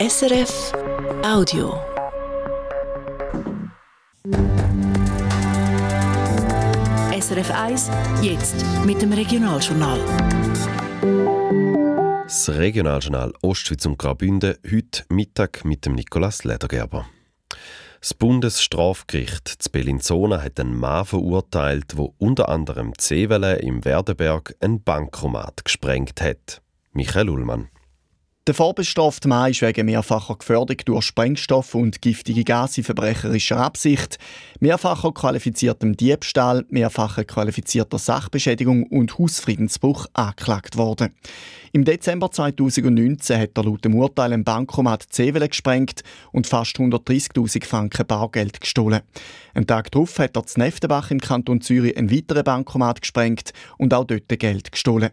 SRF Audio. SRF 1, jetzt mit dem Regionaljournal. Das Regionaljournal Ostschweiz und Graubünden heute Mittag mit dem Nikolaus Ledergerber. Das Bundesstrafgericht zu Bellinzona hat einen Mann verurteilt, der unter anderem Zevele im Werdenberg ein Bankomat gesprengt hat. Michael Ullmann. Der vorbestrafte Mann ist wegen mehrfacher Gefährdung durch Sprengstoff und giftige Gase in verbrecherischer Absicht, mehrfacher qualifiziertem Diebstahl, mehrfacher qualifizierter Sachbeschädigung und Hausfriedensbruch angeklagt worden. Im Dezember 2019 hat er laut dem Urteil ein Bankomat Zevele gesprengt und fast 130.000 Franken Bargeld gestohlen. Einen Tag darauf hat er zu Neftenbach im Kanton Zürich ein weiteres Bankomat gesprengt und auch dort Geld gestohlen.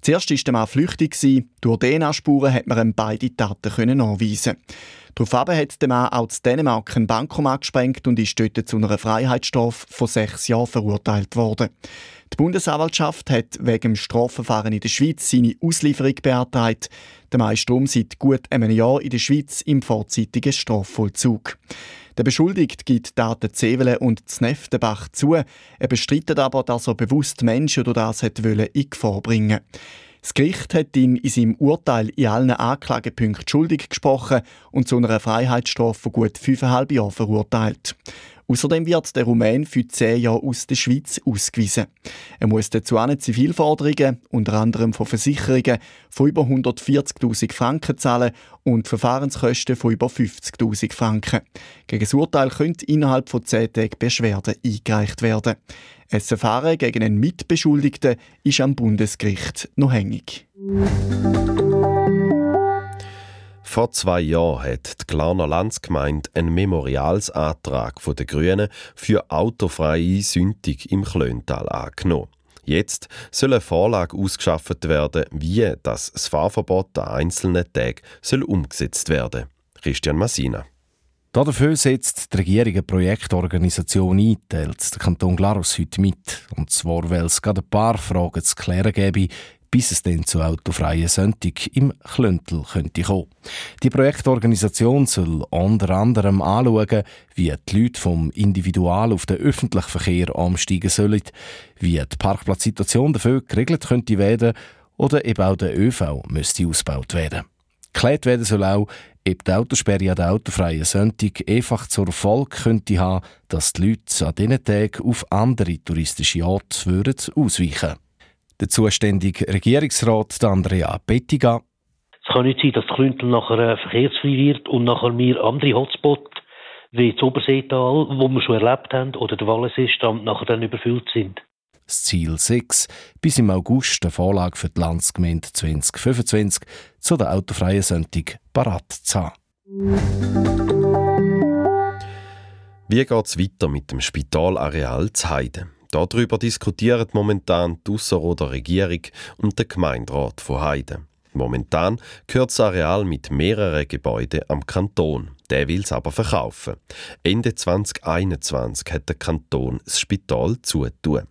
Zuerst war der Mann flüchtig. Durch DNA-Spuren hat man ihm beide Taten nachweisen Daraufhin hat der Mann auch zu Dänemark ein Bankomat gesprengt und ist dort zu einer Freiheitsstrafe von sechs Jahren verurteilt worden. Die Bundesanwaltschaft hat wegen dem Strafverfahren in der Schweiz seine Auslieferung beantragt. Der Mann ist darum seit gut einem Jahr in der Schweiz im vorzeitigen Strafvollzug. Der Beschuldigte gibt Daten Zevele und Zneftenbach zu. Er bestreitet aber, dass er bewusst Menschen durch das hat in Gefahr bringen das Gericht hat ihn in seinem Urteil in allen Anklagepunkten schuldig gesprochen und zu einer Freiheitsstrafe von gut fünfeinhalb Jahren verurteilt. Außerdem wird der Rumän für zehn Jahre aus der Schweiz ausgewiesen. Er muss dazu auch Zivilforderungen, unter anderem von Versicherungen, von über 140.000 Franken zahlen und Verfahrenskosten von über 50.000 Franken. Gegen das Urteil könnte innerhalb von zehn Tagen Beschwerde eingereicht werden. Ein Verfahren gegen einen Mitbeschuldigten ist am Bundesgericht noch hängig. Vor zwei Jahren hat die Glarner Landsgemeinde einen Memorialsantrag der Grünen für autofreie Sündig im Klöntal angenommen. Jetzt soll eine Vorlage ausgeschafft werden, wie das Fahrverbot an einzelnen Tagen soll umgesetzt werden. Christian Massina. Dafür setzt die Regierung eine Projektorganisation ein, teilt der Kanton Glarus heute mit. Und zwar, weil es gerade ein paar Fragen zu klären gäbe, bis es dann zu autofreien Sonntag im Klöntel könnte kommen. Die Projektorganisation soll unter anderem anschauen, wie die Leute vom Individual auf den öffentlichen Verkehr umsteigen sollen, wie die Parkplatzsituation dafür geregelt könnte werden oder eben auch der ÖV müsste ausgebaut werden. Geklärt werden soll auch, ob die Autosperre an den autofreien Sonntag einfach zur Folge könnte haben, dass die Leute an diesen Tagen auf andere touristische Orte ausweichen würden. Der zuständige Regierungsrat Andrea Bettiga. Es kann nicht sein, dass Klüntel nachher äh, verkehrsfrei wird und nachher wir andere Hotspots wie das Oberseetal, wo wir schon erlebt haben, oder der Wallenseestand nachher dann überfüllt sind. Das Ziel 6, bis im August eine Vorlage für die Landsgemeinde 2025 zu der autofreien Sonntag parat zu haben. Wie geht es weiter mit dem Spitalareal zu Heiden? Darüber diskutieren momentan die Ausserrhoder Regierung und der Gemeinderat von Heiden. Momentan gehört das Areal mit mehreren Gebäuden am Kanton. Der will es aber verkaufen. Ende 2021 hat der Kanton das Spital zutun.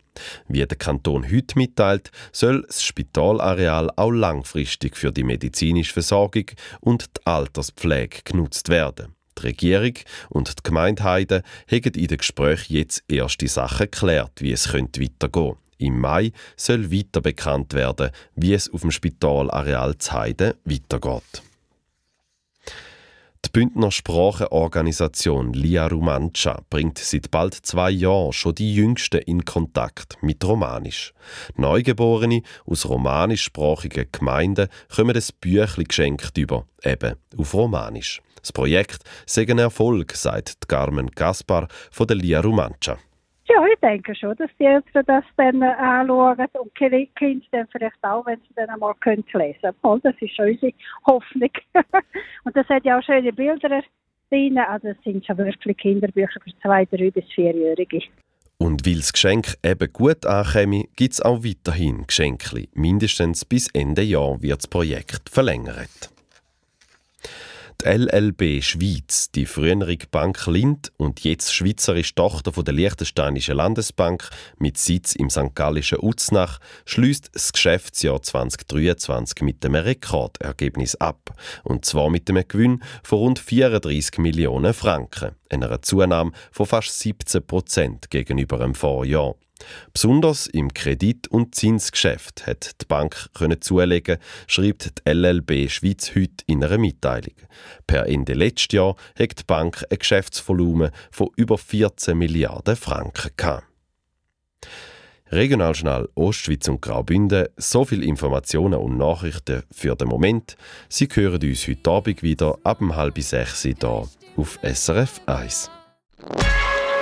Wie der Kanton heute mitteilt, soll das Spitalareal auch langfristig für die medizinische Versorgung und die Alterspflege genutzt werden. Die Regierung und die Gemeinde Heide haben in den Gesprächen jetzt erste Sachen geklärt, wie es könnte weitergehen Im Mai soll weiter bekannt werden, wie es auf dem Spitalareal Heide weitergeht. Die Bündner Sprachenorganisation Lia Rumancia bringt seit bald zwei Jahren schon die Jüngsten in Kontakt mit Romanisch. Neugeborene aus romanischsprachigen Gemeinden kommen das Büchlein geschenkt über, eben auf Romanisch. Das Projekt sei ein Erfolg, sagt Carmen Gaspar von der Lia Rumancia. Ja, ich denke schon, dass die Eltern das dann anschauen und die Kinder dann vielleicht auch, wenn sie dann einmal lesen können. Das ist schon unsere Hoffnung. und das hat ja auch schöne Bilder drin. Also es sind schon wirklich Kinderbücher für zwei, drei bis vierjährige. Und weil das Geschenk eben gut ankäme, gibt es auch weiterhin Geschenke. Mindestens bis Ende Jahr wird das Projekt verlängert. Die LLB Schweiz, die frühere Bank Lind und jetzt schweizerische Tochter der Liechtensteinischen Landesbank mit Sitz im St. Gallischen Uznach, schließt das Geschäftsjahr 2023 mit einem Rekordergebnis ab. Und zwar mit einem Gewinn von rund 34 Millionen Franken, einer Zunahme von fast 17 Prozent gegenüber dem Vorjahr. Besonders im Kredit- und Zinsgeschäft hat die Bank können zulegen, schreibt die LLB Schweiz heute in einer Mitteilung. Per Ende letztes Jahr hat die Bank ein Geschäftsvolumen von über 14 Milliarden Franken gehabt. Regionaljournal Ostschweiz und Graubünden. So viele Informationen und Nachrichten für den Moment. Sie hören uns heute Abend wieder ab halb sechs hier auf SRF 1.